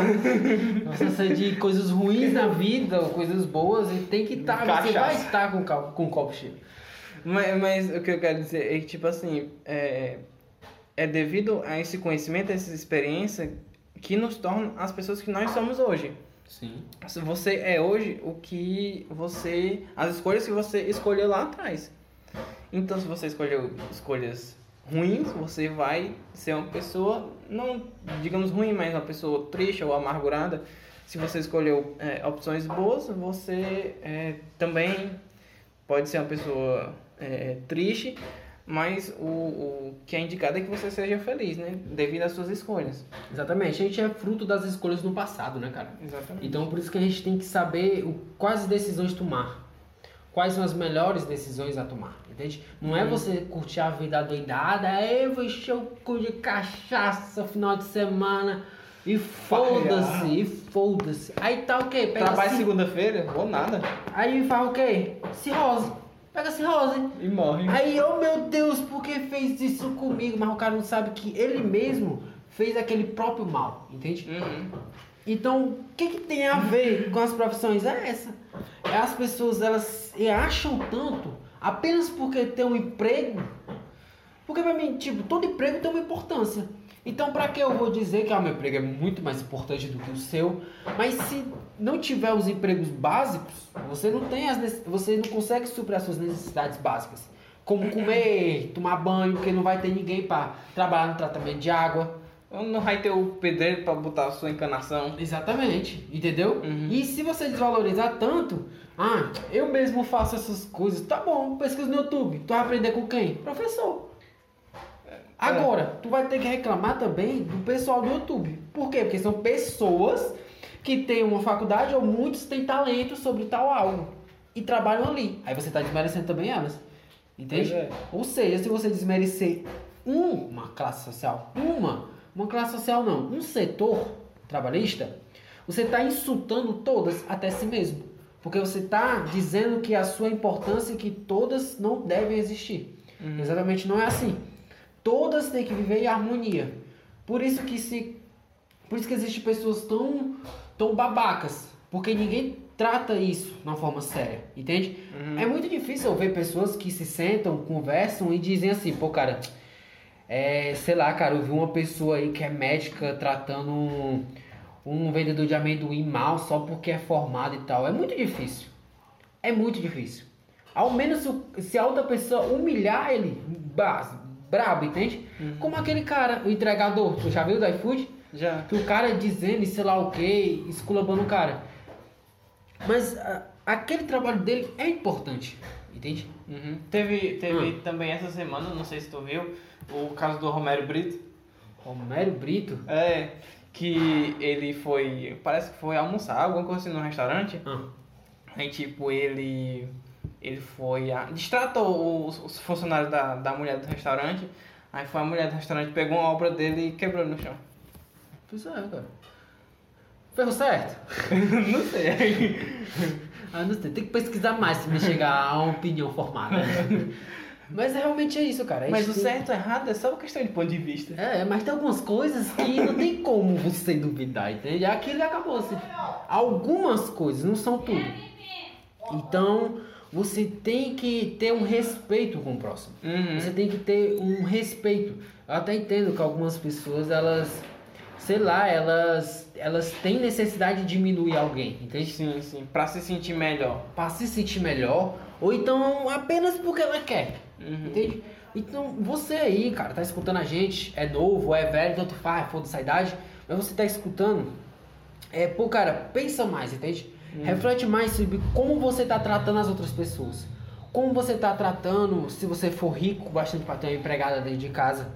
Você ser de coisas ruins na vida ou coisas boas, e tem que estar. você Cachaça. vai estar com, com o copo cheio. Mas, mas o que eu quero dizer é que, tipo assim, é, é devido a esse conhecimento, a essa experiência, que nos torna as pessoas que nós somos hoje. Sim. Se Você é hoje o que você. as escolhas que você escolheu lá atrás. Então, se você escolheu escolhas ruins, você vai ser uma pessoa, não digamos ruim, mas uma pessoa triste ou amargurada. Se você escolheu é, opções boas, você é, também pode ser uma pessoa é, triste, mas o, o que é indicado é que você seja feliz, né? Devido às suas escolhas. Exatamente. A gente é fruto das escolhas no passado, né, cara? Exatamente. Então, por isso que a gente tem que saber o, quais decisões tomar. Quais são as melhores decisões a tomar, entende? Não é você curtir a vida doidada, "É, eu vou encher o cu de cachaça final de semana e foda-se, e foda-se. Aí tá o quê? Pega Trabalho segunda-feira ou nada. Aí faz o quê? Cirrose. Pega cirrose. E morre. Aí, oh meu Deus, por que fez isso comigo? Mas o cara não sabe que ele mesmo fez aquele próprio mal, entende? Uhum. Então, o que, que tem a ver com as profissões? É essa. É as pessoas, elas acham tanto apenas porque tem um emprego. Porque pra mim, tipo, todo emprego tem uma importância. Então, pra que eu vou dizer que ah, meu emprego é muito mais importante do que o seu? Mas se não tiver os empregos básicos, você não tem as você não consegue suprir as suas necessidades básicas. Como comer, tomar banho, porque não vai ter ninguém para trabalhar no tratamento de água. Não vai ter o pedreiro pra botar a sua encanação. Exatamente, entendeu? Uhum. E se você desvalorizar tanto, ah, eu mesmo faço essas coisas, tá bom, pesquisa no YouTube. Tu vai aprender com quem? Professor. Agora, tu vai ter que reclamar também do pessoal do YouTube. Por quê? Porque são pessoas que têm uma faculdade ou muitos têm talento sobre tal algo e trabalham ali. Aí você tá desmerecendo também elas. Entende? É. Ou seja, se você desmerecer uma classe social, uma, uma classe social não, um setor trabalhista, você está insultando todas até si mesmo. Porque você está dizendo que a sua importância é que todas não devem existir. Exatamente não é assim. Todas têm que viver em harmonia. Por isso que se por isso que existem pessoas tão tão babacas, porque ninguém trata isso de uma forma séria, entende? É muito difícil ver pessoas que se sentam, conversam e dizem assim, pô, cara, é, sei lá, cara, eu vi uma pessoa aí que é médica tratando um, um vendedor de amendoim mal só porque é formado e tal. É muito difícil. É muito difícil. Ao menos se, se a outra pessoa humilhar ele, brabo, entende? Como aquele cara, o entregador, tu já viu do iFood? Já. Que o cara dizendo e sei lá o que, esculambando o cara. Mas a- aquele trabalho dele é importante, entende? Uhum. Teve, teve Hum. também essa semana, não sei se tu viu, o caso do Romero Brito. Romero Brito. É, que ele foi, parece que foi almoçar, alguma coisa assim no restaurante. Ah, Aí, tipo, ele. Ele foi. A, distratou os, os funcionários da, da mulher do restaurante. Aí foi a mulher do restaurante, pegou uma obra dele e quebrou no chão. pois é, cara. Ferro certo? não sei. Ah, não sei, tem que pesquisar mais pra me chegar a uma opinião formada. Mas realmente é isso, cara. A Mas gente o certo e errado é só uma questão de ponto de vista. É, mas tem algumas coisas que não tem como você duvidar, entende? Aquilo acabou. Assim. Algumas coisas, não são tudo. Então, você tem que ter um respeito com o próximo. Uhum. Você tem que ter um respeito. Eu até entendo que algumas pessoas, elas, sei lá, elas, elas têm necessidade de diminuir alguém, entende? Sim, sim. Pra se sentir melhor. Pra se sentir melhor, ou então apenas porque ela quer. Uhum. Entende? Então, você aí, cara, tá escutando a gente, é novo, é velho, tanto faz, foda-se a idade, mas você tá escutando, é, pô, cara, pensa mais, entende? Reflete mais sobre como você tá tratando as outras pessoas. Como você tá tratando, se você for rico, bastante pra ter uma empregada dentro de casa,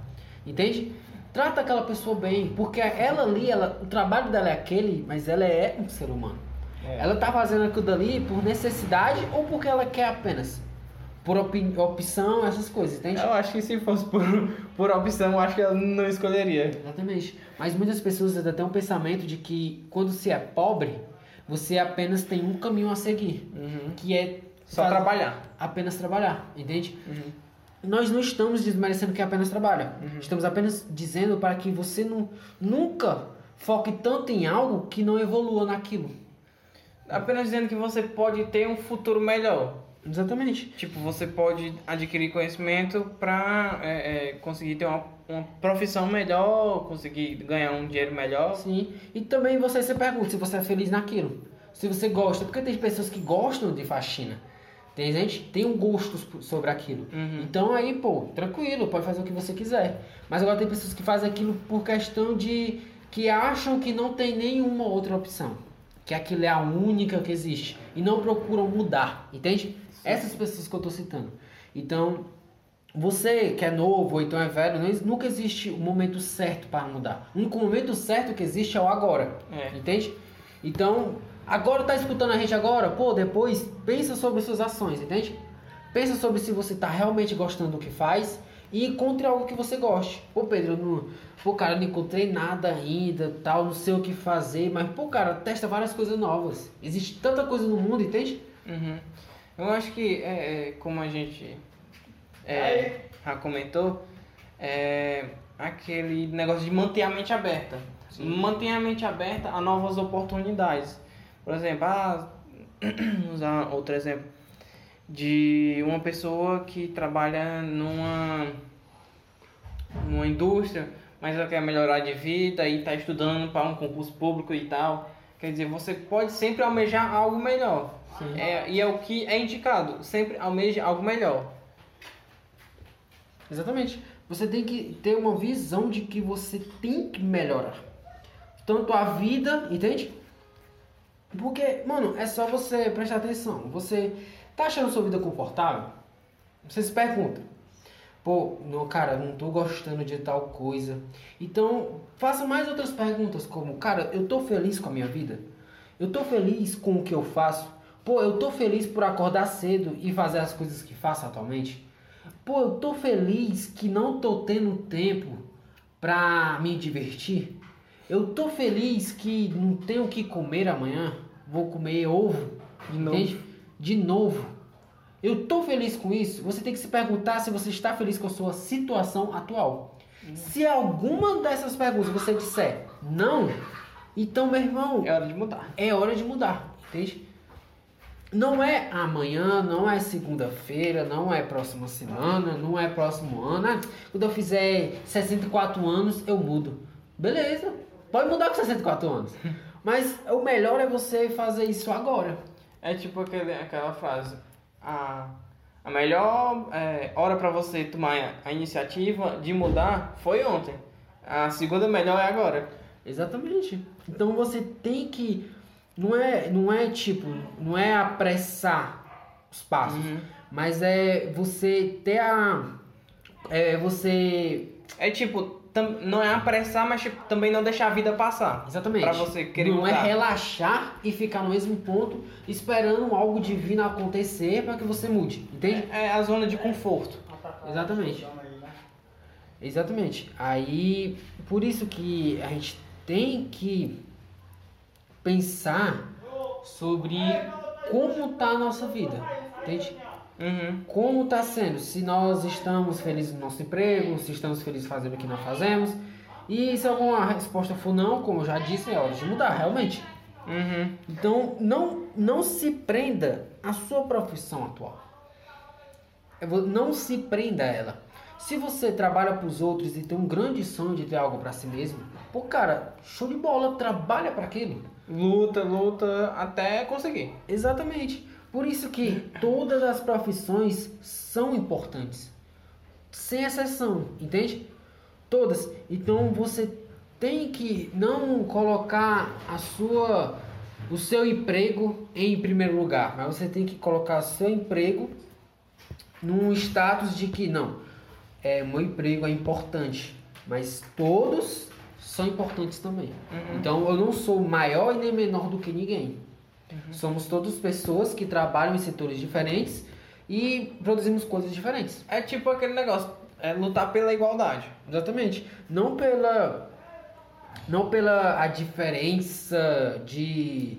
entende? Trata aquela pessoa bem, porque ela ali, ela, o trabalho dela é aquele, mas ela é um ser humano. É. Ela tá fazendo aquilo dali por necessidade ou porque ela quer apenas? Por opi- opção, essas coisas, entende? Eu acho que se fosse por, por opção, eu acho que ela não escolheria. Exatamente. Mas muitas pessoas ainda têm um pensamento de que quando se é pobre, você apenas tem um caminho a seguir, Uhum. que é Só trabalhar. Apenas trabalhar, entende? Uhum. Nós não estamos desmerecendo quem apenas trabalha. Estamos apenas dizendo para que você não, nunca foque tanto em algo que não evolua naquilo. Apenas dizendo que você pode ter um futuro melhor. Exatamente. Tipo, você pode adquirir conhecimento pra é, é, conseguir ter uma, uma profissão melhor, conseguir ganhar um dinheiro melhor. Sim. E também você se pergunta se você é feliz naquilo. Se você gosta. Porque tem pessoas que gostam de faxina. Tem gente que tem um gosto sobre aquilo. Uhum. Então aí, pô, tranquilo, pode fazer o que você quiser. Mas agora tem pessoas que fazem aquilo por questão de que acham que não tem nenhuma outra opção. Que aquilo é a única que existe. E não procuram mudar, entende? Essas pessoas que eu tô citando. Então, você que é novo ou então é velho, não, nunca existe o momento certo para mudar. O único momento certo que existe é o agora. É. Entende? Então, agora tá escutando a gente agora, pô, depois pensa sobre suas ações, entende? Pensa sobre se você tá realmente gostando do que faz e encontre algo que você goste. Pô, Pedro, não, pô, cara, não encontrei nada ainda, tal, não sei o que fazer, mas pô, cara, testa várias coisas novas. Existe tanta coisa no mundo, entende? Uhum. Eu acho que, é, é, como a gente é, já comentou, é aquele negócio de manter a mente aberta. Manter a mente aberta a novas oportunidades. Por exemplo, ah, usar outro exemplo, de uma pessoa que trabalha numa, numa indústria, mas ela quer melhorar de vida e está estudando para um concurso público e tal. Quer dizer, você pode sempre almejar algo melhor. Sim. É, e é o que é indicado, sempre almeje algo melhor. Exatamente. Você tem que ter uma visão de que você tem que melhorar. Tanto a vida, entende? Porque, mano, é só você prestar atenção. Você tá achando sua vida confortável? Você se pergunta. Pô, não, cara, não tô gostando de tal coisa. Então, faça mais outras perguntas, como, cara, eu tô feliz com a minha vida? Eu tô feliz com o que eu faço? Pô, eu tô feliz por acordar cedo e fazer as coisas que faço atualmente? Pô, eu tô feliz que não tô tendo tempo pra me divertir? Eu tô feliz que não tenho o que comer amanhã? Vou comer ovo? De novo. Entende? De novo. Eu tô feliz com isso? Você tem que se perguntar se você está feliz com a sua situação atual. Se alguma dessas perguntas você disser não, então, meu irmão, É hora de mudar. é hora de mudar, entende? Não é amanhã, não é segunda-feira, não é próxima semana, não é próximo ano. Ah, quando eu fizer 64 anos, eu mudo. Beleza, pode mudar com 64 anos. Mas o melhor é você fazer isso agora. É tipo aquele, aquela frase. A, a melhor é, hora para você tomar a iniciativa de mudar foi ontem. A segunda melhor é agora. Exatamente. Então você tem que. Não é, não é tipo, não é apressar os passos, Uhum. mas é você ter a. É você. É tipo, tam- não é apressar, mas tipo, também não deixar a vida passar. Exatamente. Pra você querer não é mudar. relaxar e ficar no mesmo ponto esperando algo divino acontecer para que você mude, entende? É a zona de conforto. Exatamente. Exatamente. Aí, por isso que a gente tem que pensar sobre como tá a nossa vida, entende? Uhum. Como tá sendo, se nós estamos felizes no nosso emprego, se estamos felizes fazendo o que nós fazemos. E se alguma resposta for não, como eu já disse, é hora de mudar, realmente. Uhum. Então, não, não se prenda à sua profissão atual. Não se prenda a ela. Se você trabalha para os outros e tem um grande sonho de ter algo para si mesmo, pô, cara, show de bola, trabalha para aquilo. Luta, luta até conseguir. Exatamente. Por isso que todas as profissões são importantes. Sem exceção, entende? Todas. Então você tem que não colocar a sua o seu emprego em primeiro lugar, mas você tem que colocar seu emprego num status de que não, é, meu emprego é importante, mas todos são importantes também. Uhum. Então eu não sou maior e nem menor do que ninguém. Somos todas pessoas que trabalham em setores diferentes e produzimos coisas diferentes. É tipo aquele negócio, é lutar pela igualdade. Exatamente. Não pela não pela a diferença de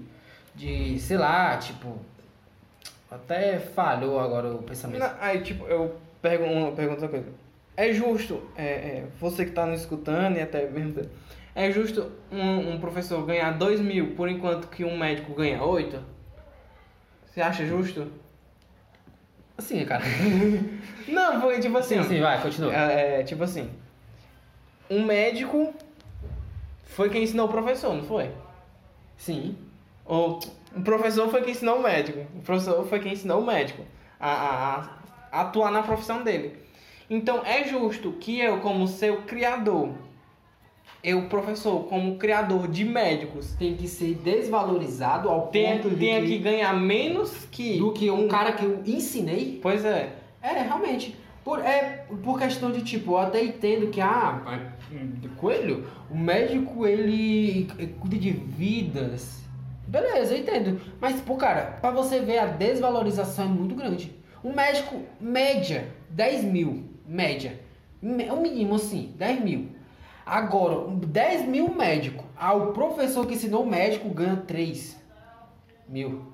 de, sei lá, tipo até falhou agora o pensamento. Não, Aí, tipo, eu pergunto uma pergunta outra coisa. É justo, é, é, você que está nos escutando e até mesmo. É justo um, um professor ganhar 2 mil por enquanto que um médico ganha 8? Você acha justo? Assim, cara. Não, porque tipo assim. Sim, sim, vai, continua. É, é, tipo assim. Um médico foi quem ensinou o professor, não foi? Sim. Ou o professor foi quem ensinou o médico. O professor foi quem ensinou o médico a, a- a atuar na profissão dele. Então é justo que eu, como seu criador, eu, professor, como criador de médicos, Tem que ser desvalorizado ao tenha, ponto de tenha que- que ganhar menos que. do que um cara que eu ensinei Pois é. É, realmente. Por, é, por questão de tipo, eu até entendo que, ah, coelho, o médico ele cuida de vidas. Beleza, eu entendo. Mas, pô, cara, pra você ver a desvalorização é muito grande. Um médico, média, 10 mil, média. É o mínimo assim, 10 mil. Agora, 10 mil médico. Ah, o professor que ensinou o médico ganha 3 mil.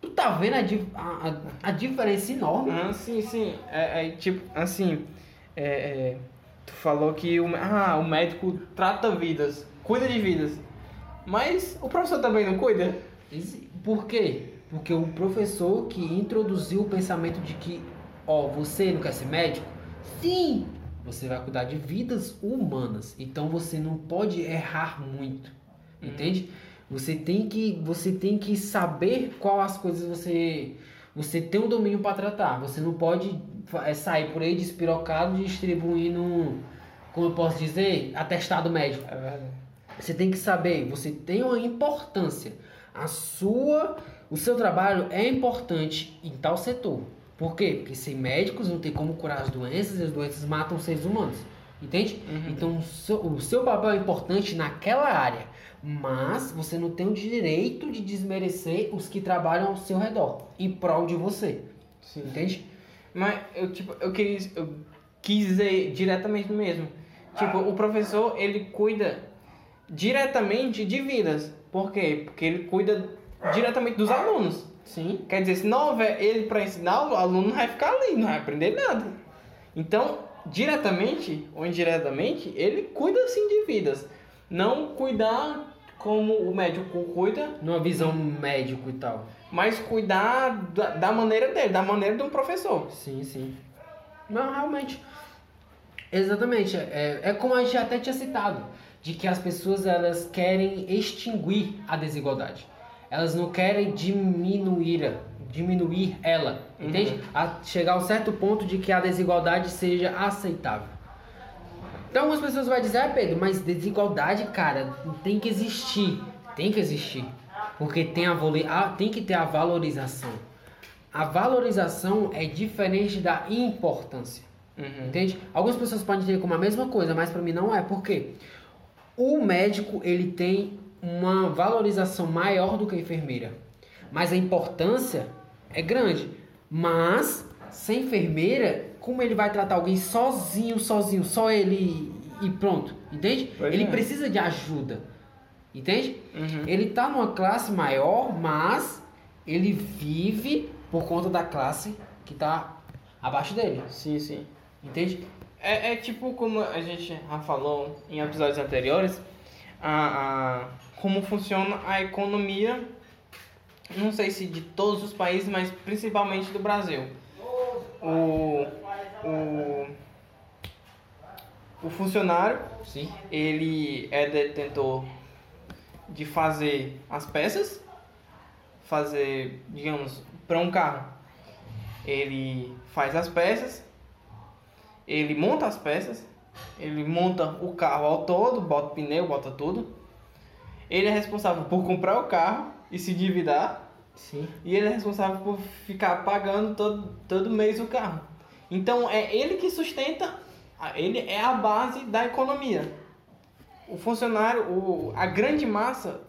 Tu tá vendo a, a, a, diferença enorme? Ah, sim, sim. É, é, tipo, assim, é, é, tu falou que o, ah, o médico trata vidas, cuida de vidas. Mas o professor também não cuida? Por quê? Porque o professor que introduziu o pensamento de que, ó, você não quer ser médico? Sim! Você vai cuidar de vidas humanas. Então você não pode errar muito. Entende? Você tem que você tem que saber qual as coisas você você tem um domínio para tratar. Você não pode é, sair por aí despirocado distribuindo, como eu posso dizer, atestado médico. É verdade. Você tem que saber, você tem uma importância. A sua, o seu trabalho é importante em tal setor. Por quê? Porque sem médicos não tem como curar as doenças e as doenças matam os seres humanos. Entende? Então o seu, o seu papel é importante naquela área. Mas você não tem o direito de desmerecer os que trabalham ao seu redor, em prol de você. Sim. Entende? Mas eu, tipo, eu quis, eu quis dizer diretamente mesmo. Tipo, o professor, ele cuida diretamente de vidas. Por quê? Porque ele cuida diretamente dos alunos. Sim. Quer dizer, se não houver ele para ensinar, o aluno não vai ficar ali, não vai aprender nada. Então, diretamente ou indiretamente, ele cuida sim de vidas. Não cuidar como o médico cuida, Numa visão médico e tal. mas cuidar da, da maneira dele, da maneira de um professor. Sim, sim. Não, realmente. Exatamente. É, é como a gente até tinha citado, de que as pessoas elas querem extinguir a desigualdade. Elas não querem diminuir, diminuir ela, entende? A chegar a um certo ponto de que a desigualdade seja aceitável. Então algumas pessoas vão dizer, ah Pedro, mas desigualdade, cara, tem que existir. Tem que existir. Porque tem, a, a- tem que ter a valorização. A valorização é diferente da importância. Uhum. Entende? Algumas pessoas podem ter como a mesma coisa, mas para mim não é. Por quê? O médico, ele tem uma valorização maior do que a enfermeira. Mas a importância é grande. Mas, sem enfermeira, como ele vai tratar alguém sozinho, sozinho, só ele e pronto? Entende? Pois ele é. precisa de ajuda. Entende? Uhum. Ele tá numa classe maior, mas ele vive por conta da classe que tá abaixo dele. Sim, sim. Entende? É, é tipo como a gente já falou em episódios anteriores, a, a- como funciona a economia, não sei se de todos os países, mas principalmente do Brasil. O, o, o funcionário, Sim. ele é detentor de fazer as peças, fazer, digamos, para um carro. Ele faz as peças, ele monta as peças, ele monta o carro ao todo, bota pneu, bota tudo. Ele é responsável por comprar o carro e se endividar. Sim. E ele é responsável por ficar pagando todo, todo mês o carro. Então é ele que sustenta, ele é a base da economia. O funcionário, o, a grande massa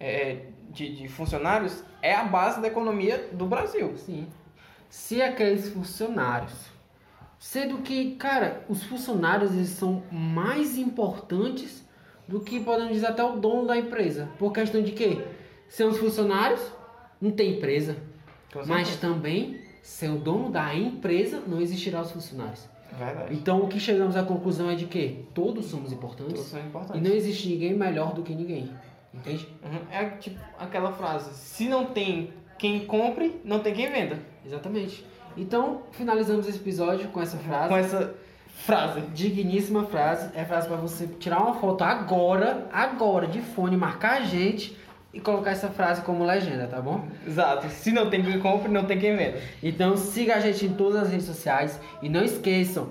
é, de, de funcionários é a base da economia do Brasil. Sim. Se aqueles funcionários. Sendo que, cara, os funcionários eles são mais importantes do que podemos dizer até o dono da empresa. Por questão de quê? Os funcionários, não tem empresa. Mas também, sem o dono da empresa, não existirá os funcionários. Verdade. Então, o que chegamos à conclusão é de que todos somos Todos importantes são e importantes. não existe ninguém melhor do que ninguém. Entende? Uhum. É tipo aquela frase: se não tem quem compre, não tem quem venda. Exatamente. Então, finalizamos esse episódio com essa frase. Com essa frase. Digníssima frase. É frase para você tirar uma foto agora, agora, de fone, marcar a gente e colocar essa frase como legenda, tá bom? Exato. Se não tem quem compre, não tem quem venda. Então siga a gente em todas as redes sociais e não esqueçam,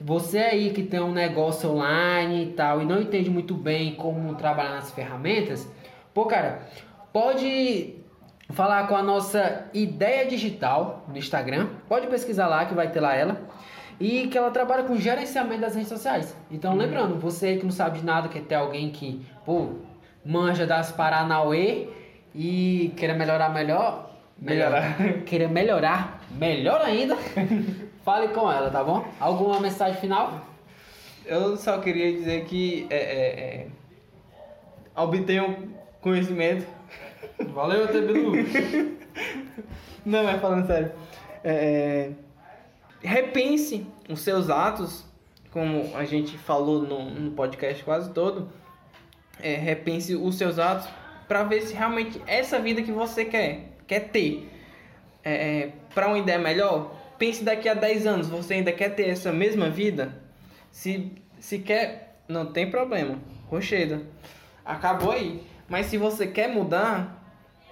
você aí que tem um negócio online e tal e não entende muito bem como trabalhar nas ferramentas, pô cara, pode falar com a nossa ideia digital no Instagram, pode pesquisar lá que vai ter lá ela. E que ela trabalha com gerenciamento das redes sociais. Então, lembrando, você aí que não sabe de nada, quer ter alguém que, pô, manja das Paranauê e queira melhorar melhor, Melhorar. queira melhorar melhor ainda, fale com ela, tá bom? Alguma mensagem final? Eu só queria dizer que é, é, é, obtenham conhecimento. Valeu, Tebilu. Não, mas falando sério. É, é, repense os seus atos, como a gente falou no, no podcast quase todo. É, repense os seus atos para ver se realmente essa vida que você quer, quer ter. É, para uma ideia melhor, pense daqui a 10 anos, você ainda quer ter essa mesma vida? Se, se quer, não tem problema. Rocheda. Acabou aí. Mas se você quer mudar,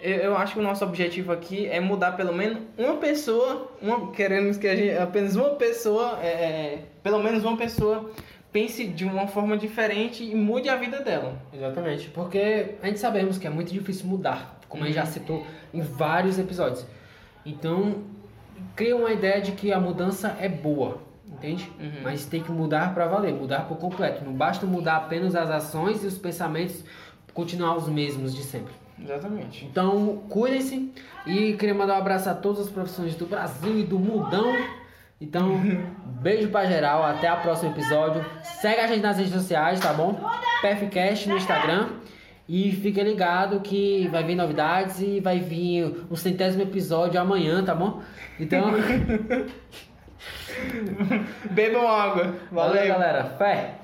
eu, eu acho que o nosso objetivo aqui é mudar pelo menos uma pessoa. Uma, queremos que a gente, apenas uma pessoa, é, é, pelo menos uma pessoa, pense de uma forma diferente e mude a vida dela. Exatamente, porque a gente sabemos que é muito difícil mudar, como a gente já citou em vários episódios. Então, cria uma ideia de que a mudança é boa, entende? Uhum. Mas tem que mudar para valer, mudar por completo. Não basta mudar apenas as ações e os pensamentos continuar os mesmos de sempre. Exatamente. Então, cuidem-se e queria mandar um abraço a todas as profissões do Brasil e do mundão. Então, beijo pra geral, até o próximo episódio. Segue a gente nas redes sociais, tá bom? PFCast no Instagram. E fica ligado que vai vir novidades e vai vir o centésimo episódio amanhã, tá bom? Então, Bebam água. valeu galera. Fé!